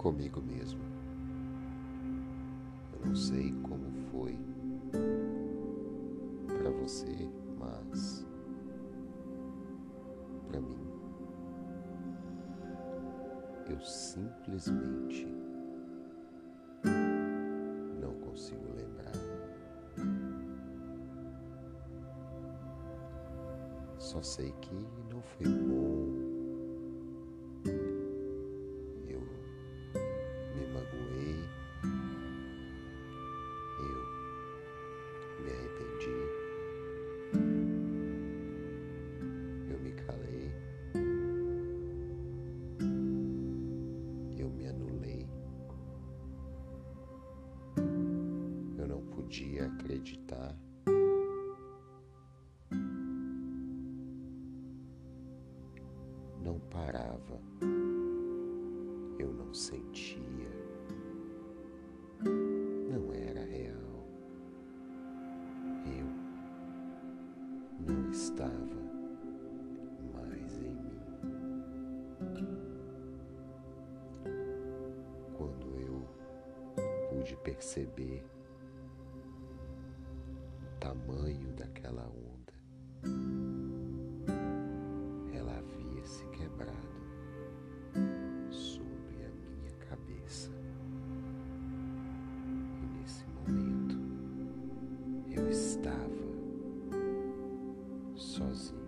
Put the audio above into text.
comigo mesmo. Eu não sei como foi para você, mas para mim eu simplesmente não consigo lembrar. Só sei que não foi bom. Me arrependi. Eu me calei. Eu me anulei. Eu não podia acreditar. Não parava. Eu não sentia. estava mais em mim. Quando eu pude perceber o tamanho daquela onda, ela havia se quebrado sobre a minha cabeça. sozinho.